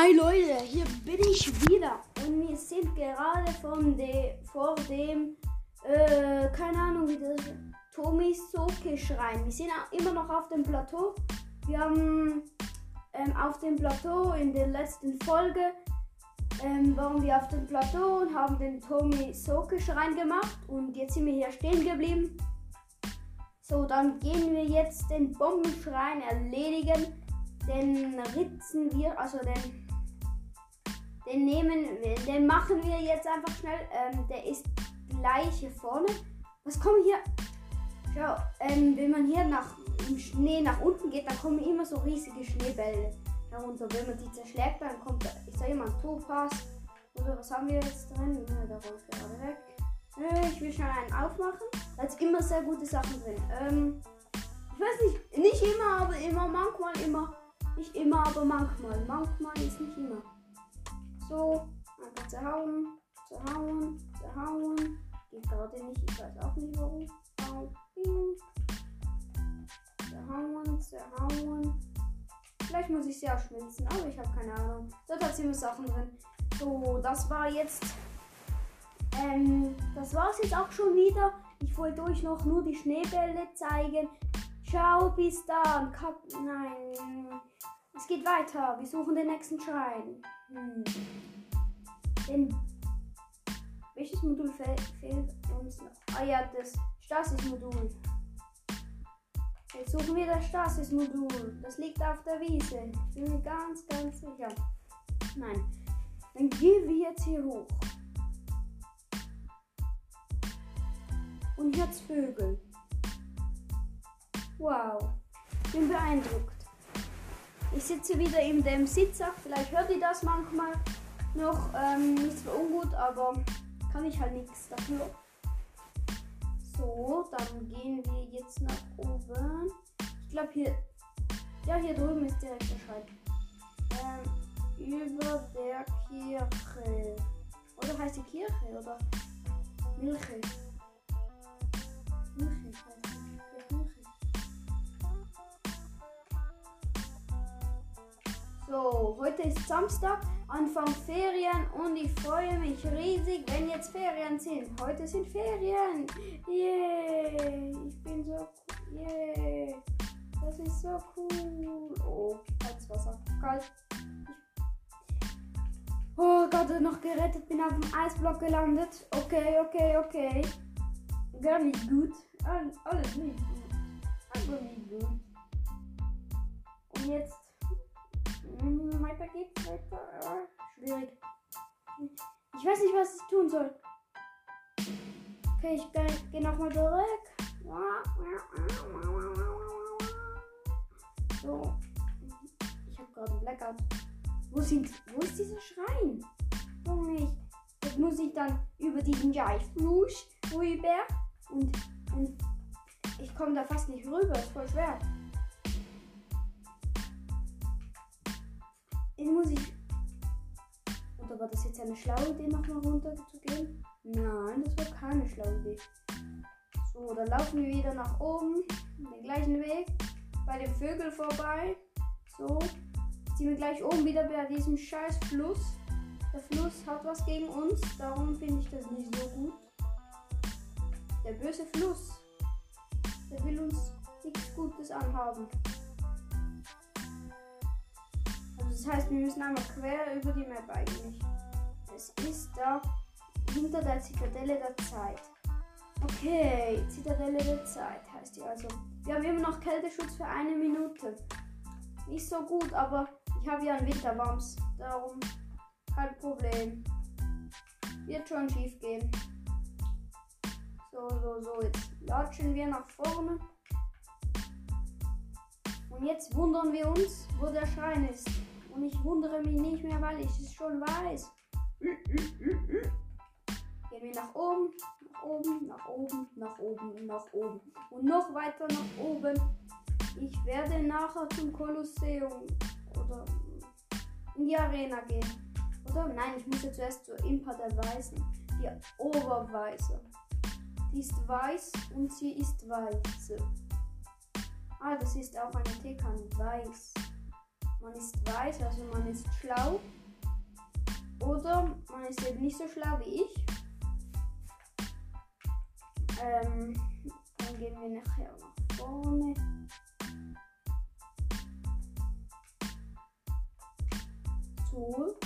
Hi Leute, hier bin ich wieder und wir sind gerade von de, vor dem, äh, keine Ahnung wie das, Tomi Soke Schrein. Wir sind immer noch auf dem Plateau. Wir haben ähm, auf dem Plateau in der letzten Folge ähm, waren wir auf dem Plateau und haben den Tomi Soke Schrein gemacht und jetzt sind wir hier stehen geblieben. So, dann gehen wir jetzt den Bombenschrein erledigen. Den ritzen wir, also den, den nehmen den machen wir jetzt einfach schnell. Ähm, der ist gleich hier vorne. Was kommen hier? Schau, ähm, wenn man hier nach im Schnee nach unten geht, dann kommen immer so riesige Schneebälle herunter. Wenn man die zerschlägt, dann kommt ich sag immer ein Topaz. Oder was haben wir jetzt drin? Ja, der rollt gerade weg. Äh, ich will schnell einen aufmachen. Da ist immer sehr gute Sachen drin. Ähm, ich weiß nicht, nicht immer, aber immer, manchmal immer. Nicht immer, aber manchmal. Manchmal ist nicht immer. So, einfach zerhauen, zerhauen, zerhauen. Geht gerade nicht, ich weiß auch nicht warum. Zerhauen, zerhauen. Vielleicht muss ich sie auch schmelzen, aber ich habe keine Ahnung. Dort hat ziemlich Sachen drin. So, das war jetzt. Ähm, das war's jetzt auch schon wieder. Ich wollte euch noch nur die Schneebälle zeigen. Ciao, bis dann. Kap Nein. Es geht weiter. Wir suchen den nächsten Schrein. Hm. Den welches Modul fe fehlt uns noch? Ah ja, das Stasis-Modul. Jetzt suchen wir das Stasis-Modul. Das liegt auf der Wiese. Ich bin mir ganz, ganz sicher. Nein. Dann gehen wir jetzt hier hoch. Und jetzt Vögel. Wow. Ich bin beeindruckt. Ich sitze wieder in dem Sitzsack. Vielleicht hört ihr das manchmal noch ähm, nicht so ungut, aber kann ich halt nichts dafür. So, dann gehen wir jetzt nach oben. Ich glaube hier. Ja, hier drüben ist direkt der Schrein. Ähm, über der Kirche. Oder heißt die Kirche? Oder? Milche So, heute ist Samstag, Anfang Ferien und ich freue mich riesig, wenn jetzt Ferien sind. Heute sind Ferien. Yay! Ich bin so cool. Yay! Das ist so cool. Oh, kaltes Wasser. Kalt. Oh Gott, noch gerettet, bin auf dem Eisblock gelandet. Okay, okay, okay. Gar nicht gut. Alles nicht gut. Einfach nicht gut. Und jetzt weiter geht's, weiter. Schwierig. Ich weiß nicht, was ich tun soll. Okay, ich gehe geh nochmal zurück. So. Ich habe gerade einen Blackout. Wo, sind, wo ist dieser Schrein? Oh nicht. Jetzt muss ich dann über diesen Fluss rüber. Und, und ich komme da fast nicht rüber. Ist voll schwer. Jetzt muss ich. Oder war das jetzt eine schlaue Idee, nochmal runter zu gehen? Nein, das war keine schlaue Idee. So, dann laufen wir wieder nach oben. Den gleichen Weg. Bei dem Vögel vorbei. So. Ziehen wir gleich oben wieder bei diesem scheiß Fluss. Der Fluss hat was gegen uns. Darum finde ich das nicht so gut. Der böse Fluss. Der will uns nichts Gutes anhaben. Das heißt, wir müssen einmal quer über die Map eigentlich. Es ist da hinter der Zitadelle der Zeit. Okay, Zitadelle der Zeit heißt die also. Wir haben immer noch Kälteschutz für eine Minute. Nicht so gut, aber ich habe ja einen Winterwams. Darum kein Problem. Wird schon schief gehen. So, so, so. Jetzt latschen wir nach vorne. Und jetzt wundern wir uns, wo der Schrein ist. Und ich wundere mich nicht mehr, weil ich es schon weiß. Gehen wir nach oben, nach oben, nach oben, nach oben, nach oben. Und noch weiter nach oben. Ich werde nachher zum Kolosseum oder in die Arena gehen. Oder? Nein, ich muss jetzt zuerst zur Impa der Weißen. Die Oberweise. Die ist weiß und sie ist weiße. Ah, das ist auch eine Teekanne. Weiß. Man ist weiß, also man ist schlau. Oder man ist eben nicht so schlau wie ich. Ähm, dann gehen wir nachher nach vorne. So,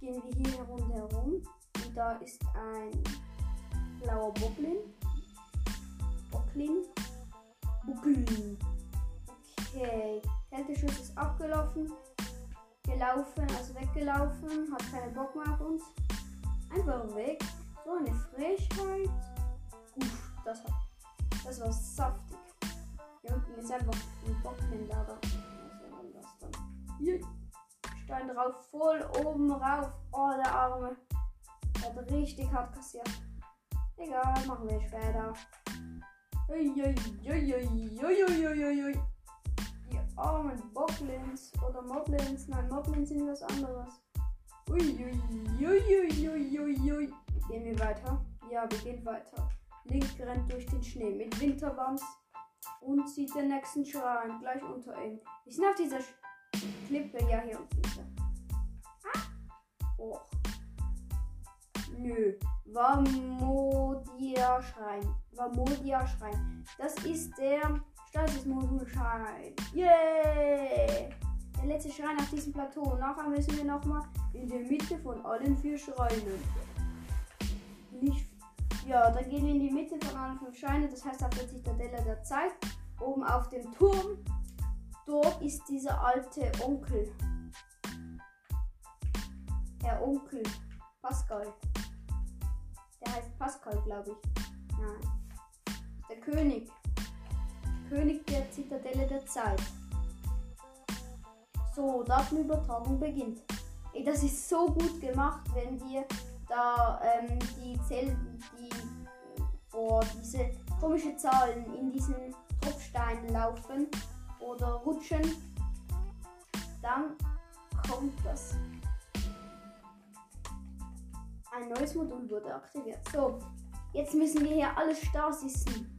gehen wir hier rundherum. Und da ist ein blauer Boblin. Boblin. Boblin. Okay. Kälteschutz ist abgelaufen. Gelaufen, also weggelaufen. Hat keinen Bock mehr auf uns. Einfach weg. So eine Frechheit. Uff, das, hat, das war saftig. Hier unten ist einfach ein Bockländer. Hier. Stein drauf, voll oben rauf. Oh, der Arme. Der hat richtig hart kassiert. Egal, machen wir später. Uiuiuiuiuiuiui. Die armen Boglins oder Moblins. Nein, Moblins sind was anderes. Uiuiuiuiuiui. Gehen wir weiter? Ja, wir gehen weiter. Link rennt durch den Schnee mit Winterbams und sieht den nächsten Schrein gleich unter ihm. Wir sind auf dieser Sch Klippe. Ja, hier unten ist er. Ah. Oh. Nö. Vamodia Schrein. Vamodia Schrein. Das ist der Stasis-Modul-Schrein. Yeah! Der letzte Schrein auf diesem Plateau. Nachher müssen wir nochmal in der Mitte von allen vier Schreinen. Nicht. Ja, dann gehen wir in die Mitte von allen fünf Schreinen. Das heißt auf der Zitadelle der Zeit. Oben auf dem Turm. Dort ist dieser alte Onkel. Der Onkel. Pascal. Der heißt Pascal, glaube ich. Nein. Der König. Zitadelle der Zeit. So, Datenübertragung beginnt. Ey, das ist so gut gemacht, wenn dir da ähm, die Zellen, die vor diese komische Zahlen in diesen Tropfsteinen laufen oder rutschen, dann kommt das. Ein neues Modul wurde aktiviert. So, jetzt müssen wir hier alles Stasisen.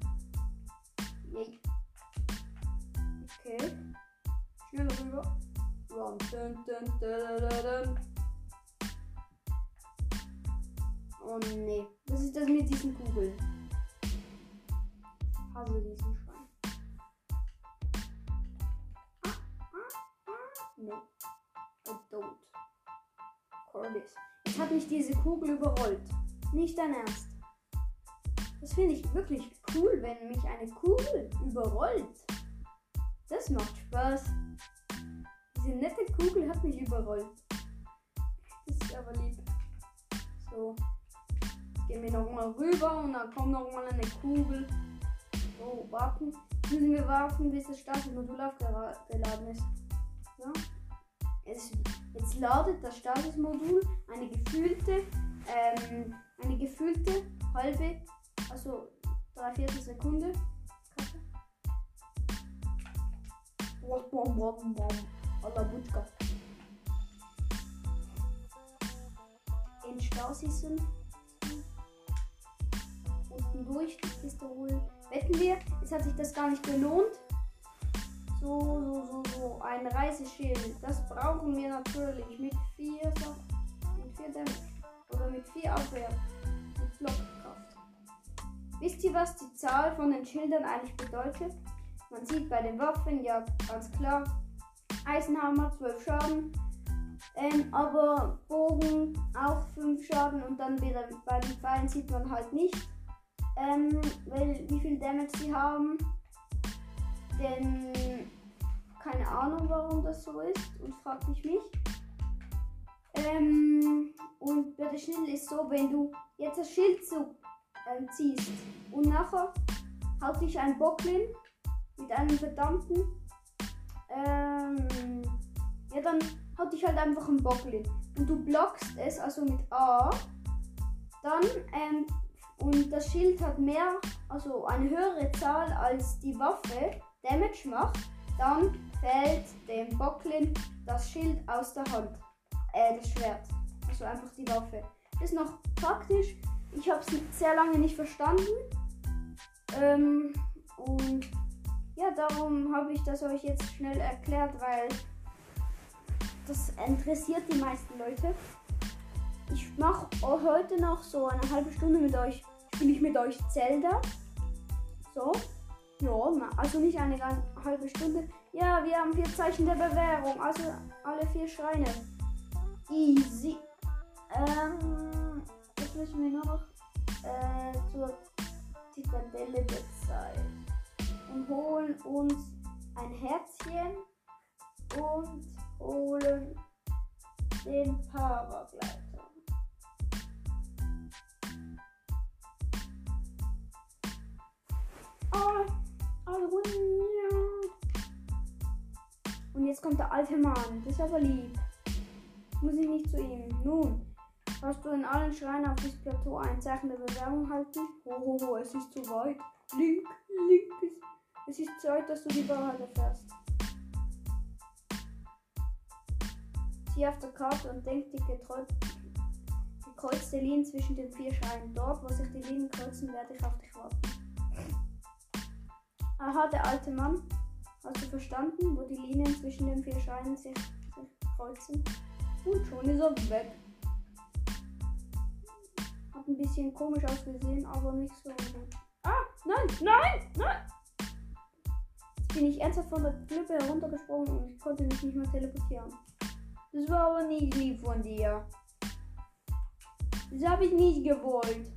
Yay. Okay. Schnell rüber. Run. Dun, dun, dun. Oh nee. Was ist das mit diesen Kugeln? Hasse diesen Schwein. Ah, ah, ah. No. I don't. Corliss. Jetzt hat mich diese Kugel überrollt. Nicht dein Ernst. Das finde ich wirklich cool, wenn mich eine Kugel überrollt. Das macht Spaß. Diese nette Kugel hat mich überrollt. Das ist aber lieb. So. Gehen wir nochmal rüber und dann kommt nochmal eine Kugel. So, warten. Müssen wir warten, bis das Statusmodul aufgeladen ist. So. Jetzt, jetzt ladet das Statusmodul eine gefühlte, ähm, eine gefühlte halbe, also drei Viertel Sekunde. Bom, bom, bom, bom. Alla Butschka. In Stausisen. Unten durch die Kiste holen. Wetten wir, es hat sich das gar nicht gelohnt. So, so, so, so. Ein Reiseschild. Das brauchen wir natürlich mit 4 so, mit 4 Damage. Oder mit 4 Abwehr. Mit Blockkraft. Wisst ihr, was die Zahl von den Schildern eigentlich bedeutet? Man sieht bei den Waffen, ja, ganz klar. Eisenhammer 12 Schaden. Ähm, aber Bogen auch 5 Schaden und dann wieder bei den Pfeilen sieht man halt nicht, ähm, weil, wie viel Damage sie haben. Denn keine Ahnung, warum das so ist und fragt mich mich. Ähm, und bei der Schild ist so, wenn du jetzt das Schild so ähm, ziehst und nachher haut dich ein Bocklin mit einem verdammten, ähm, ja dann haut dich halt einfach ein Bocklin und du blockst es also mit A, dann ähm, und das Schild hat mehr, also eine höhere Zahl als die Waffe Damage macht, dann fällt dem Bocklin das Schild aus der Hand. Äh, das Schwert. Also einfach die Waffe. Ist noch praktisch. Ich habe es sehr lange nicht verstanden. Ähm, und darum habe ich das euch jetzt schnell erklärt, weil das interessiert die meisten Leute. Ich mache heute noch so eine halbe Stunde mit euch, spiele ich mit euch Zelda. So. Ja, also nicht eine halbe Stunde. Ja, wir haben vier Zeichen der Bewährung. Also alle vier Schreine. Easy. Ähm, jetzt müssen wir noch äh, zur Zitadelle der Zeit. Und holen uns ein Herzchen und holen den Paragleiter. Oh, oh, Und jetzt kommt der alte Mann. Das ist aber lieb. Muss ich nicht zu ihm. Nun, hast du in allen Schreinen auf dieses Plateau ein Zeichen der Bewerbung halten? Hohoho, es ist zu weit. Link, link, es ist Zeit, dass du die Wahrheit erfährst. Sieh auf der Karte und denk die gekreuzte Linie zwischen den vier Schreinen. Dort, wo sich die Linien kreuzen, werde ich auf dich warten. Aha, der alte Mann. Hast du verstanden, wo die Linien zwischen den vier Schreinen sich, sich kreuzen? Und schon ist er weg. Hat ein bisschen komisch ausgesehen, aber nicht so gut. Ah, nein, nein, nein! Bin ich ernsthaft von der Klippe heruntergesprungen und ich konnte mich nicht mehr teleportieren. Das war aber nicht lieb von dir. Das habe ich nicht gewollt.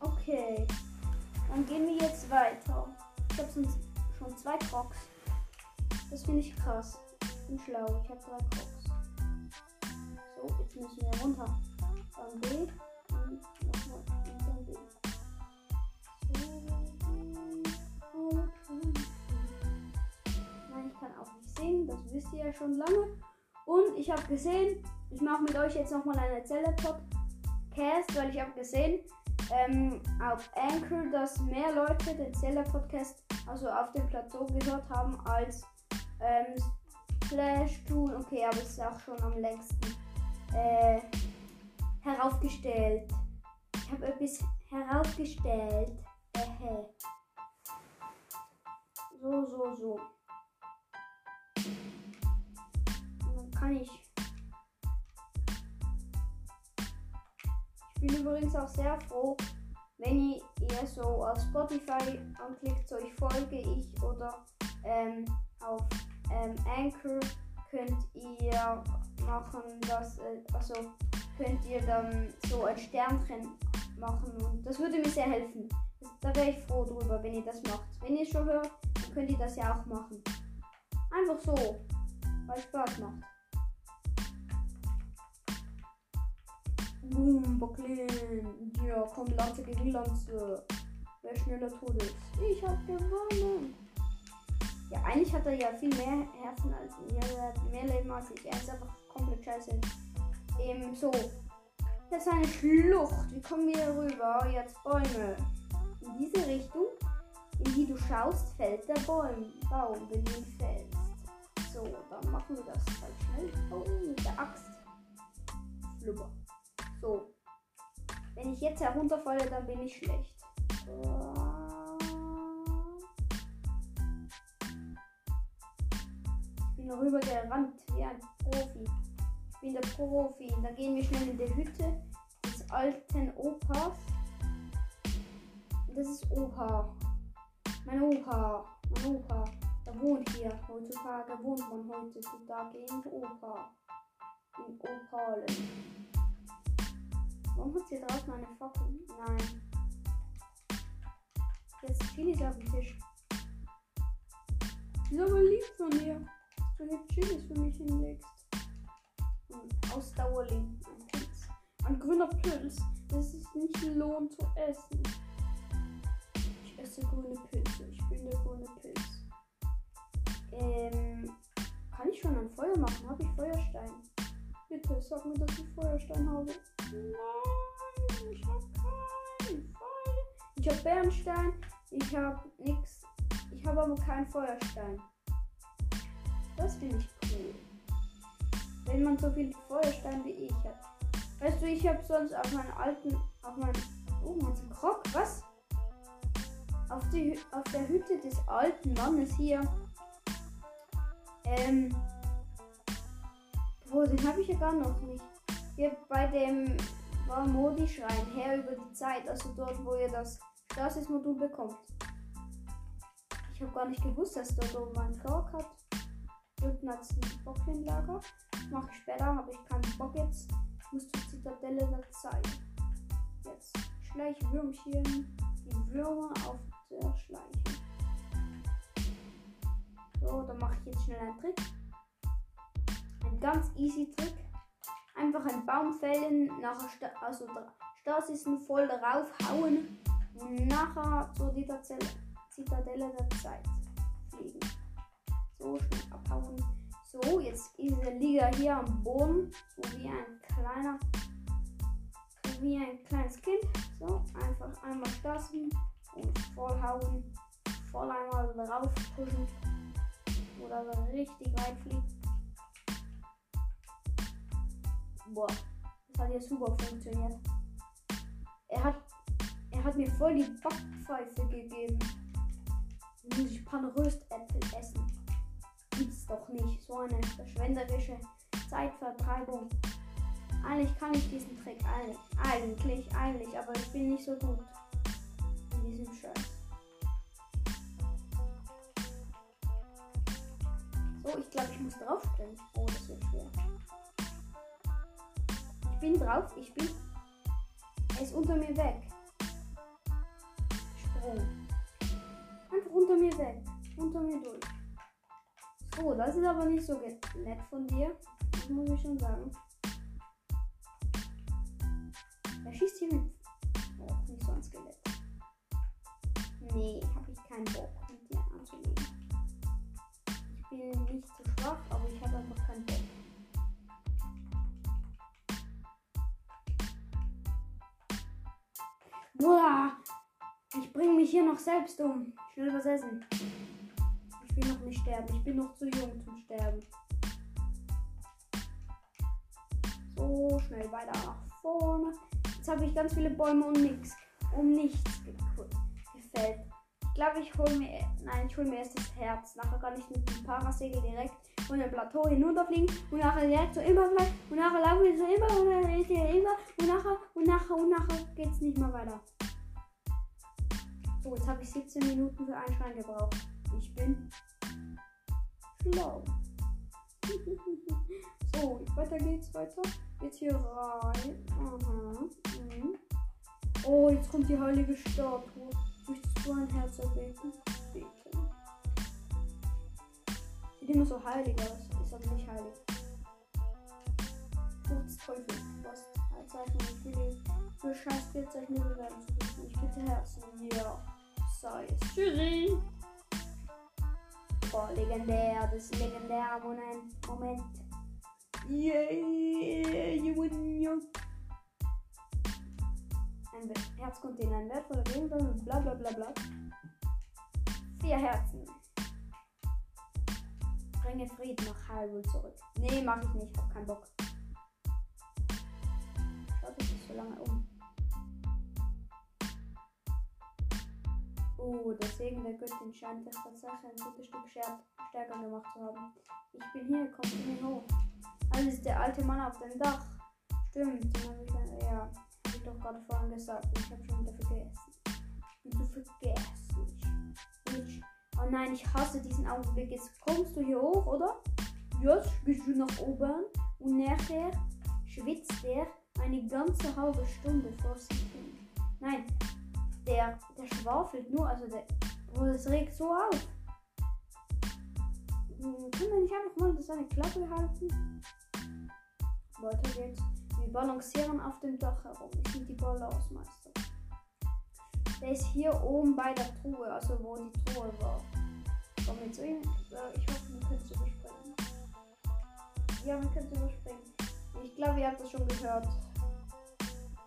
Okay. Dann gehen wir jetzt weiter. Ich habe schon zwei Crocs. Das finde ich krass. Ich bin schlau. Ich habe drei Crocs. So, jetzt müssen wir runter. Dann B. wisst ihr ja schon lange. Und ich habe gesehen, ich mache mit euch jetzt nochmal eine Zelle Podcast, weil ich habe gesehen, ähm, auf Anchor, dass mehr Leute den Zeller Podcast also auf dem Plateau gehört haben als ähm, Splash Tool. Okay, aber es ist auch schon am längsten äh, heraufgestellt. Ich habe etwas heraufgestellt. Äh, so, so, so. Kann ich Ich bin übrigens auch sehr froh, wenn ihr so auf Spotify anklickt, so ich folge ich oder ähm, auf ähm, Anchor könnt ihr machen, dass, äh, also könnt ihr dann so ein Sternchen machen und das würde mir sehr helfen. Das, da wäre ich froh drüber, wenn ihr das macht. Wenn ihr schon hört, dann könnt ihr das ja auch machen. Einfach so, weil Spaß macht. Boom, Bocklin. Ja, komm, Lanze gegen Lanze. Wer schneller tot ist. Ich hab gewonnen. Ja, eigentlich hat er ja viel mehr Herzen als ich. Er hat mehr Leben als ich. Er ist einfach komplett scheiße. Eben so. Das ist eine Schlucht. Wie kommen wir rüber? Jetzt Bäume. In diese Richtung, in die du schaust, fällt der Baum, Baum wenn du ihn fällst. So, dann machen wir das halt schnell. Oh, mit der Axt. Flubber. So. Wenn ich jetzt herunterfalle, dann bin ich schlecht. Ich bin rüber gerannt wie ein Profi. Ich bin der Profi. Dann gehen wir schnell in die Hütte des alten Opas. Das ist Opa. Mein Opa. Mein Opa. Der wohnt hier. Heutzutage wohnt man heutzutage in Opa. In Opalen. Warum hat sie draußen eine Fackel? Nein. Jetzt Chilis auf dem Tisch. Ist aber lieb von dir, dass du hier Chilis für mich hinlegst. Und Ausdauerling. Ein Pilz. Ein grüner Pilz. Das ist nicht lohnt zu essen. Ich esse grüne Pilze. Ich bin der grüne Pilz. Ähm, kann ich schon ein Feuer machen? Habe ich Feuerstein? Bitte sag mir, dass ich Feuerstein habe. Nein, ich hab keinen Feuer. Ich hab Bernstein. Ich hab nix. Ich habe aber keinen Feuerstein. Das finde ich cool. Wenn man so viel Feuerstein wie ich hat. Weißt du, ich habe sonst auf meinen alten, auf meinen, oh, mein Krog, was? Auf, die, auf der Hütte des alten Mannes hier Ähm. Wo, den habe ich ja gar noch nicht. Hier bei dem Modi-Schrein her über die Zeit, also dort, wo ihr das Stasis-Modul bekommt. Ich habe gar nicht gewusst, dass dort oben ein Frog hat. Unten hat es ein Bockchenlager. Mache ich später, habe ich keinen Bock jetzt. Ich muss zur Zitadelle der Zeit. Jetzt Schleichwürmchen. Die Würmer auf der Schleiche. So, dann mache ich jetzt schnell einen Trick. Ein ganz easy Trick. Einfach einen Baum fällen, nachher Sta also Stasisen voll draufhauen und nachher zur Zitadelle, Zitadelle der Zeit fliegen. So schnell abhauen. So, jetzt ist der Liga hier am Boden, so wie ein kleiner, wie ein kleines Kind. So, einfach einmal Stasen und vollhauen, voll einmal drauf pushen oder so richtig weit fliegt. Boah, das hat ja super funktioniert. Er hat, er hat mir voll die Backpfeife gegeben. Muss ich Panröstäpfel essen. Gibt's doch nicht. So eine verschwenderische Zeitvertreibung. Eigentlich kann ich diesen Trick eigentlich, eigentlich, eigentlich, aber ich bin nicht so gut in diesem Scheiß. So, ich glaube, ich muss draufspringen. Oh, das wird schwer. Bin drauf, ich bin. Er ist unter mir weg. Sprung. Einfach unter mir weg. Unter mir durch. So, das ist aber nicht so nett von dir. Das muss ich schon sagen. Er schießt hier mit. Oh, nicht so ein Skelett. Nee, habe ich keinen Bock Boah! Ich bringe mich hier noch selbst um. Schnell was essen. Ich will noch nicht sterben. Ich bin noch zu jung zum Sterben. So, schnell weiter nach vorne. Jetzt habe ich ganz viele Bäume und nichts. Um nichts gefällt. Ich glaube, ich hole mir. Nein, ich hole mir erst das Herz. Nachher kann ich mit dem Parasegel direkt von dem Plateau hinunterfliegen und nachher direkt immer bleiben und nachher laufe ich so immer und immer und nachher und nachher und nachher geht es nicht mehr weiter. So, jetzt habe ich 17 Minuten für einen Schrein gebraucht. Ich bin schlau. so, weiter geht's, weiter. Jetzt hier rein. Aha. Mhm. Oh, jetzt kommt die heilige Statue. Möchtest du ein Herz erbeten? Beten. Sieht immer so heilig aus, ist aber nicht heilig. Schutzteufel, was als Zeichen für die für scheiß Bildzeichen bewerten zu dürfen. Ich bitte Herzen. Ja. So, jetzt tschüssi. Boah, legendär, das ist legendär. Moment, Moment. Yeah, yeah. Ein Herz container, ein wertvoller Gegenstand, bla bla bla bla. Vier Herzen. Bringe Frieden nach Hyrule zurück. Nee, mach ich nicht, hab keinen Bock. Schaut sich das so lange um. Oh, der Segen der Göttin scheint das tatsächlich ein gutes Stück stärker gemacht zu haben. Ich bin hier, komm zu mir hoch. Also ist der alte Mann auf dem Dach. Stimmt, den dann, ja, hab ich doch gerade vorhin gesagt. Ich habe schon wieder vergessen. Bin so vergesslich. Ich, oh nein, ich hasse diesen Augenblick. Jetzt kommst du hier hoch, oder? Jetzt gehst du nach oben und nachher schwitzt er eine ganze halbe Stunde vor sich hin. Nein, der, der schwafelt nur, also der, oh, das regt so auf. Hm, können wir nicht einfach mal seine Klappe halten? Weiter geht's. Wir balancieren auf dem Dach herum. Ich bin die BalanceMeister. Der ist hier oben bei der Truhe, also wo die Truhe war. Komm jetzt hin. Ich hoffe, wir können es überspringen. Ja, wir können es überspringen. Ich glaube, ihr habt das schon gehört.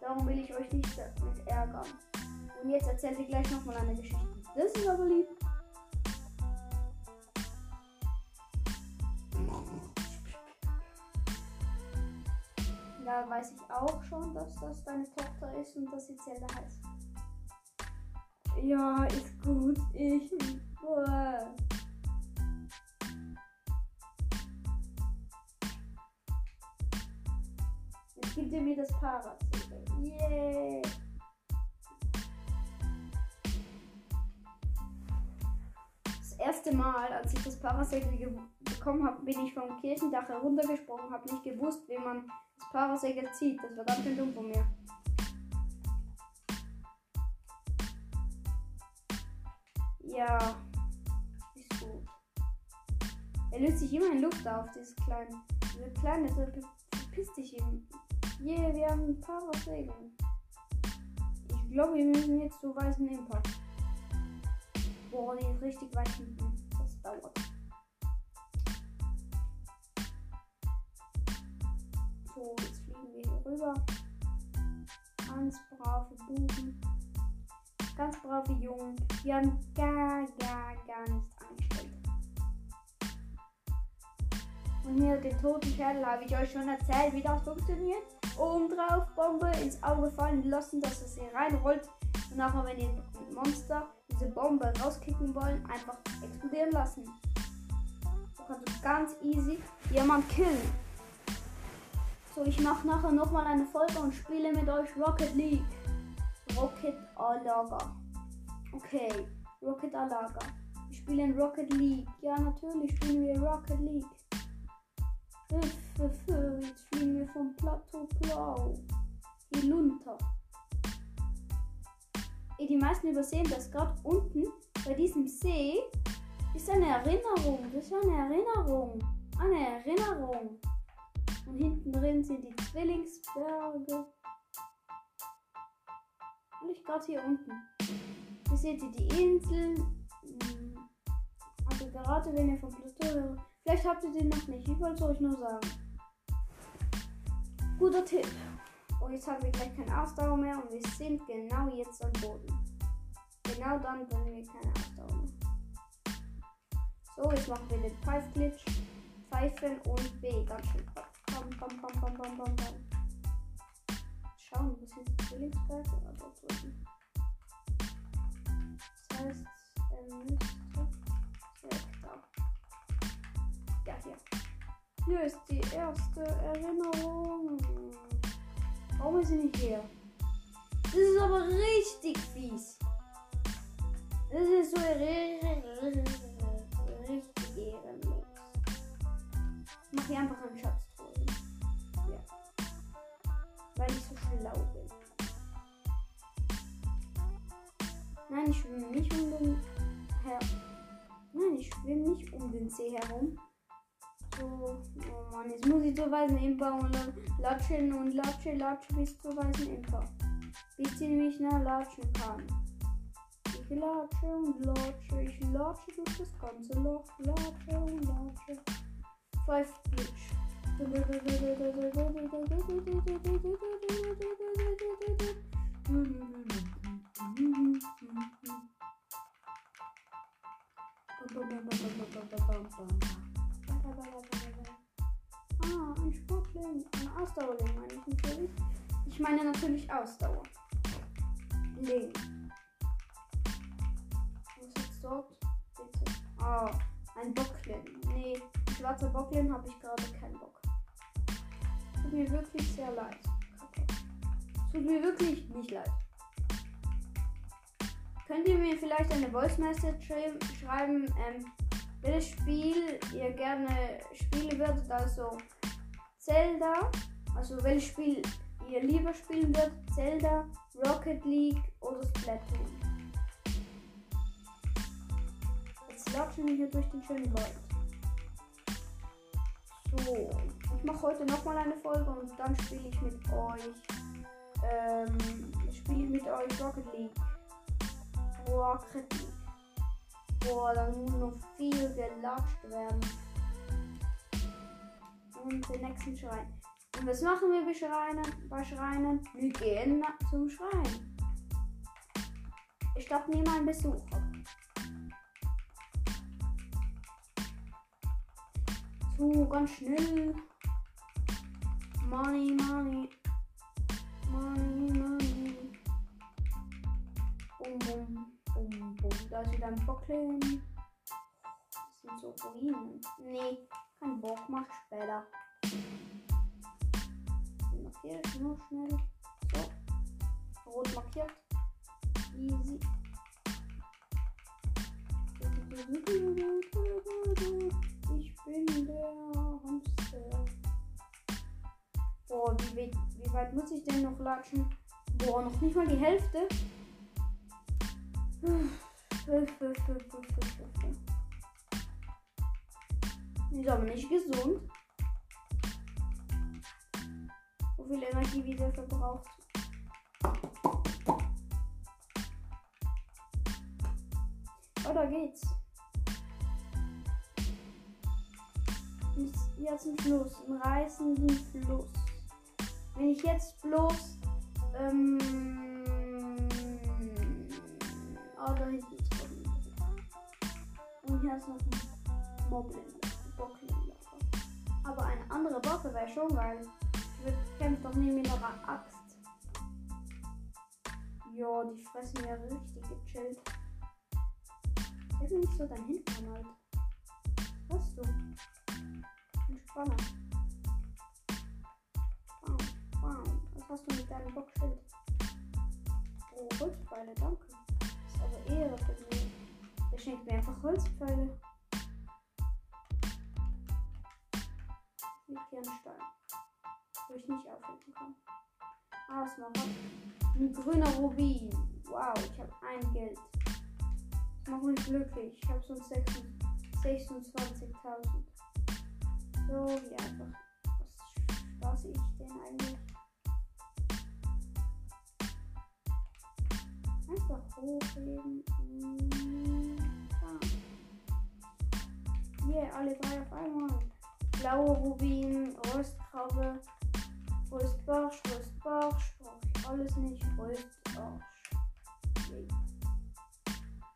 Darum will ich euch nicht mit ärgern. Und jetzt erzählt sie gleich nochmal eine Geschichte. Das ist aber lieb. Ja, weiß ich auch schon, dass das deine Tochter ist und dass sie Zelda heißt. Ja, ist gut. Ich. Boah. Jetzt gibt ihr mir das Fahrrad. Yay! Yeah. Erste Mal, als ich das Parasegel bekommen habe, bin ich vom Kirchendach heruntergesprungen, habe nicht gewusst, wie man das Parasegel zieht. Das war ganz schön dumm von mir. Ja, ist gut. Er löst sich immer in Luft auf, dieses kleine. Diese kleine, so verpisst dich ihm. Yeah, wir haben ein paar Regeln. Ich glaube, wir müssen jetzt zu weißen Impact. Boah, die ist richtig weit hinten. Das dauert. So, jetzt fliegen wir hier rüber. Ganz brave Buben. Ganz brave Jungen. Die haben gar, gar, gar nichts angestellt. Und hier den toten Schädel habe ich euch schon erzählt, wie das funktioniert. Oben drauf Bombe ins Auge fallen lassen, dass es hier reinrollt. Und nachher, wenn ihr Monster diese Bombe rauskicken wollen, einfach explodieren lassen. So kannst ganz easy jemand killen. So, ich mache nachher nochmal eine Folge und spiele mit euch Rocket League. Rocket Alaga. Okay, Rocket Alaga. Wir spielen Rocket League. Ja, natürlich spielen wir Rocket League. Jetzt fliegen wir vom Plateau Blau hinunter. Die meisten übersehen, dass gerade unten bei diesem See ist eine Erinnerung. Das ist eine Erinnerung. Eine Erinnerung. Und hinten drin sind die Zwillingsberge. Und ich gerade hier unten. Hier seht ihr die Inseln. Hm. Also gerade wenn ihr vom Plateau. Vielleicht habt ihr den noch nicht. Ich wollte es euch nur sagen. Guter Tipp. Und jetzt haben wir gleich keinen Ausdauer mehr und wir sind genau jetzt am Boden. Genau dann bringen wir keine Ausdauer mehr. So, jetzt machen wir den Pfeifglitch. Pfeifen und B. Ganz schön. Bam, bam, bam, bam, bam, bam, bam. Schauen, wo sind die Zwillingsberge? Drüben. Das heißt, er müsste direkt da. Ja, hier. Hier ist die erste Erinnerung. Warum ist sie nicht hier? Das ist aber richtig fies. Das ist so richtig ehrenlos. Ich mach hier einfach einen Schatz drin. Ja. Weil ich so schlau bin. Nein, ich schwimme nicht um den her. Nein, ich schwimme nicht um den See herum. So, oh Mann, jetzt muss ich zur weißen Imper und latschen und latsche, latsche bis zur weißen Imper. Bis sie mich nach latschen kann. Ich latsche und latsche, ich latsche durch das ganze Loch, latsche und latsche. Five Glitch. Ah, ein Sportling. Eine Ausdauerling meine ich natürlich. Ich meine natürlich Ausdauer. Ling. Was ist dort? Bitte. Ah, ein Bocklin. Nee, schwarzer Bocklin habe ich gerade keinen Bock. Tut mir wirklich sehr leid. Tut mir wirklich nicht leid. Könnt ihr mir vielleicht eine Voice Message schreiben, ähm, welches Spiel ihr gerne spielen würdet? Also Zelda, also welches Spiel ihr lieber spielen würdet? Zelda, Rocket League oder Splatoon? Jetzt latschen wir hier durch den schönen Wald. So, ich mache heute nochmal eine Folge und dann spiele ich mit euch. Ähm, spiele ich mit euch Rocket League. Rocket League. Boah, da muss noch viel gelatscht werden. Und den nächsten Schrein. Und was machen wir bei Schreinen? Bei Schreinen? Wir gehen zum Schrein. Ich glaube, mal einen Besucher. So, ganz schnell. Money, money. Money, money. Bum, bum, bum, bum. Da ist wieder ein Bocklin. Das sind so Ruinen. Nee, kein Bock, mach später. markiere ich nur schnell. So. Rot markiert. Easy. Ich bin der Hamster. Boah, wie, wie weit muss ich denn noch latschen? Boah, noch nicht mal die Hälfte. Ist aber nicht gesund. So viel Energie, wie der verbraucht. Oh, da geht's. Jetzt ein Fluss, einen reißenden Fluss. Wenn ich jetzt bloß. Ähm, oh, da hinten ist Und hier ist noch ein Moblin. Aber eine andere Waffe wäre schon geil. Ich kämpfe doch nie mit einer Axt. Ja, die fressen ja richtig gechillt. Hätte nicht so dein Hintern halt. Was du? Entspanner. Wow, wow. Was hast du mit deinem Bockschild? Oh, Holzpfeile, danke. Ehre mich. Der schenkt mir einfach Holzpfeile. Liegt hier ein Stein. Wo ich nicht aufheben kann. Ah, Smaragd. Ein grüner Rubin. Wow, ich habe ein Geld. Das macht mich glücklich. Ich habe sonst 26.000. So, wie einfach. Was spaß ich denn eigentlich? Einfach hochheben. Ah. Yeah, alle drei auf einmal. Blaue Rubin, Röstkrabbe, Röstbarsch, Röstbarsch. Brauche ich alles nicht. Röstbarsch.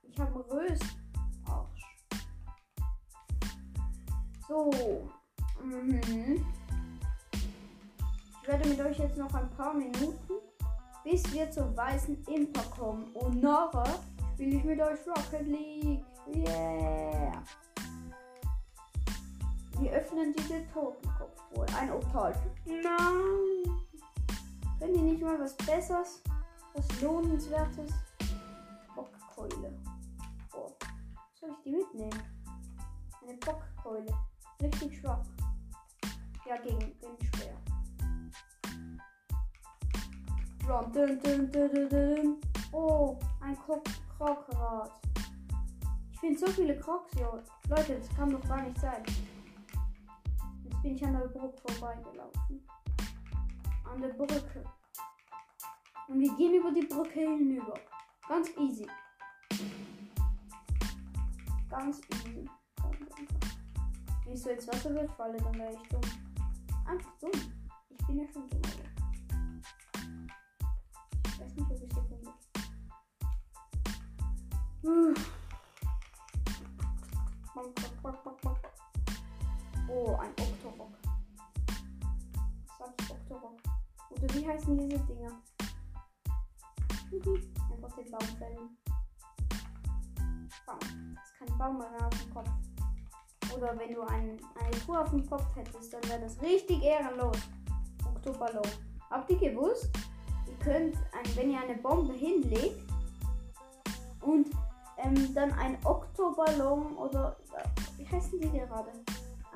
Ich habe einen Röstarsch. So. Mhm. Ich werde mit euch jetzt noch ein paar Minuten, bis wir zur weißen Imper kommen. Und nachher spiele ich mit euch Rocket League. Yeah! Wir öffnen diese Totenkopfruhe. Ein Opal. Nein! Können die nicht mal was Besseres? Was Lohnenswertes? Bockkeule. Oh. Soll ich die mitnehmen? Eine Bockkeule. Richtig schwach. Ja, gegen den Speer. Dun, dun, dun, dun, Oh, ein Krokrad. Ich finde so viele Crocs, jo. Leute, das kann doch gar nicht sein. Jetzt bin ich an der Brücke vorbeigelaufen. An der Brücke. Und wir gehen über die Brücke hinüber. Ganz easy. Ganz easy. Wenn ich so ins Wasser wird, falle, dann wäre ich dumm. Einfach dumm. Ich bin ja schon dumm. Weiß nicht, ob ich so dumm bin. Oh, ein Octorok. Sag ich Octorok? Oder wie heißen diese Dinger? Einfach den Baum fällen. Baum. Das ist kein Baum mehr auf dem Kopf. Oder wenn du ein, eine Kuh auf dem Kopf hättest, dann wäre das richtig ehrenlos. Oktoberloh. Habt ihr gewusst? Ihr könnt, ein, wenn ihr eine Bombe hinlegt und ähm, dann ein Oktoballon oder wie heißen die gerade?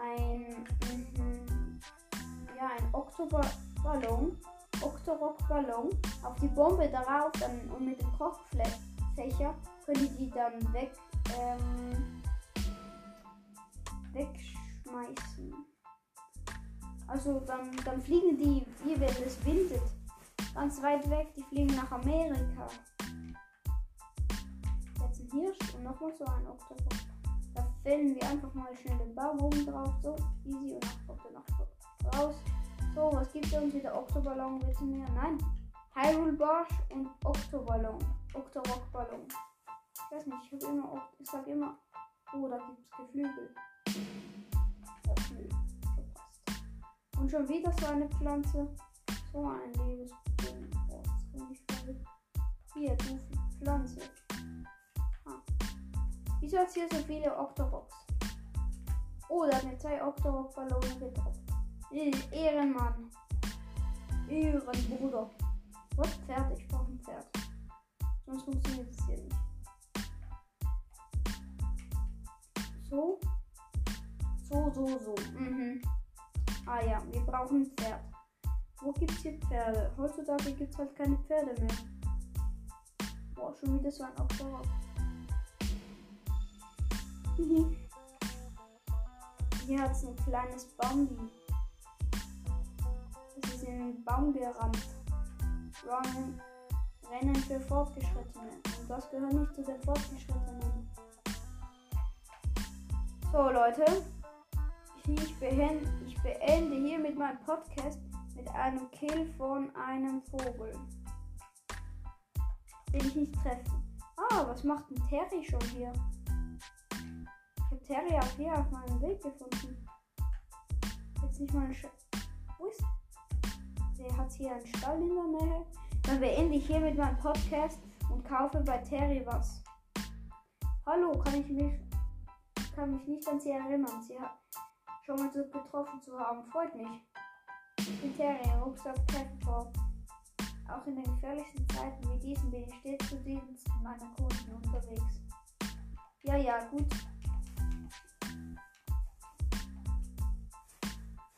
Ein mhm, ja ein Oktoballon, Oktorockballon auf die Bombe darauf dann und mit dem Kochfächer könnt ihr die dann weg ähm, wegschmeißen. Also dann, dann fliegen die, wie wenn es windet, ganz weit weg. Die fliegen nach Amerika. Jetzt ein Hirsch und nochmal so ein Oktopus. Da fällen wir einfach mal schnell den Baum oben drauf. So, easy und dann kommt er noch raus. So, was gibt er uns wieder? Oktoballon bitte mehr? Nein. Hyrule Barsch und Oktoballon. Oktorockballon. Ich weiß nicht, ich habe immer, ich sag immer, oh, da gibt es Geflügel. Und schon wieder so eine Pflanze. So ein Lebensbogen. Oh, das kann ich verrückt. Hier, du Pflanze. Ah. Wieso hat hier so viele Octoroks? Oh, da hat mir zwei Octorok-Ballone gedroppt. Ehrenmann. Ehrenbruder. Was? Pferd? Ich brauche ein Pferd. Sonst funktioniert es hier nicht. So. So, so, so. Mhm. Ah ja, wir brauchen ein Pferd. Wo gibt's hier Pferde? Heutzutage gibt's halt keine Pferde mehr. Boah, schon wieder so ein Oktober. Hier hat's ein kleines Bambi. Es ist in den Baum gerannt. Run, Rennen für Fortgeschrittene. Und das gehört nicht zu den Fortgeschrittenen. So, Leute. Ich beende hier mit meinem Podcast mit einem Kill von einem Vogel. Den ich nicht treffen. Ah, was macht ein Terry schon hier? Ich habe Terry auch hier auf meinem Weg gefunden. Jetzt nicht mal ein Sch Wo ist? Der hat hier einen Stall in der Nähe. Dann beende ich hier mit meinem Podcast und kaufe bei Terry was. Hallo, kann ich mich, kann mich nicht an Sie erinnern. Sie hat schon mal so getroffen zu haben. Freut mich. Terry, Rucksack Catford. Auch in den gefährlichsten Zeiten wie diesen bin ich stets zu Diensten meiner Kunden unterwegs. Ja, ja, gut.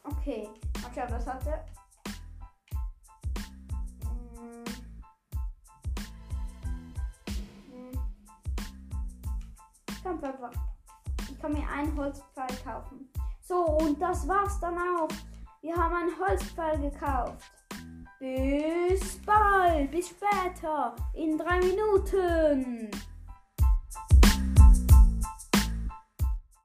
Okay, mal schauen, was hat er? Hm. Hm. Ich kann mir einen Holzpfeil kaufen. So, und das war's dann auch. Wir haben einen Holzpfeil gekauft. Bis bald, bis später, in drei Minuten.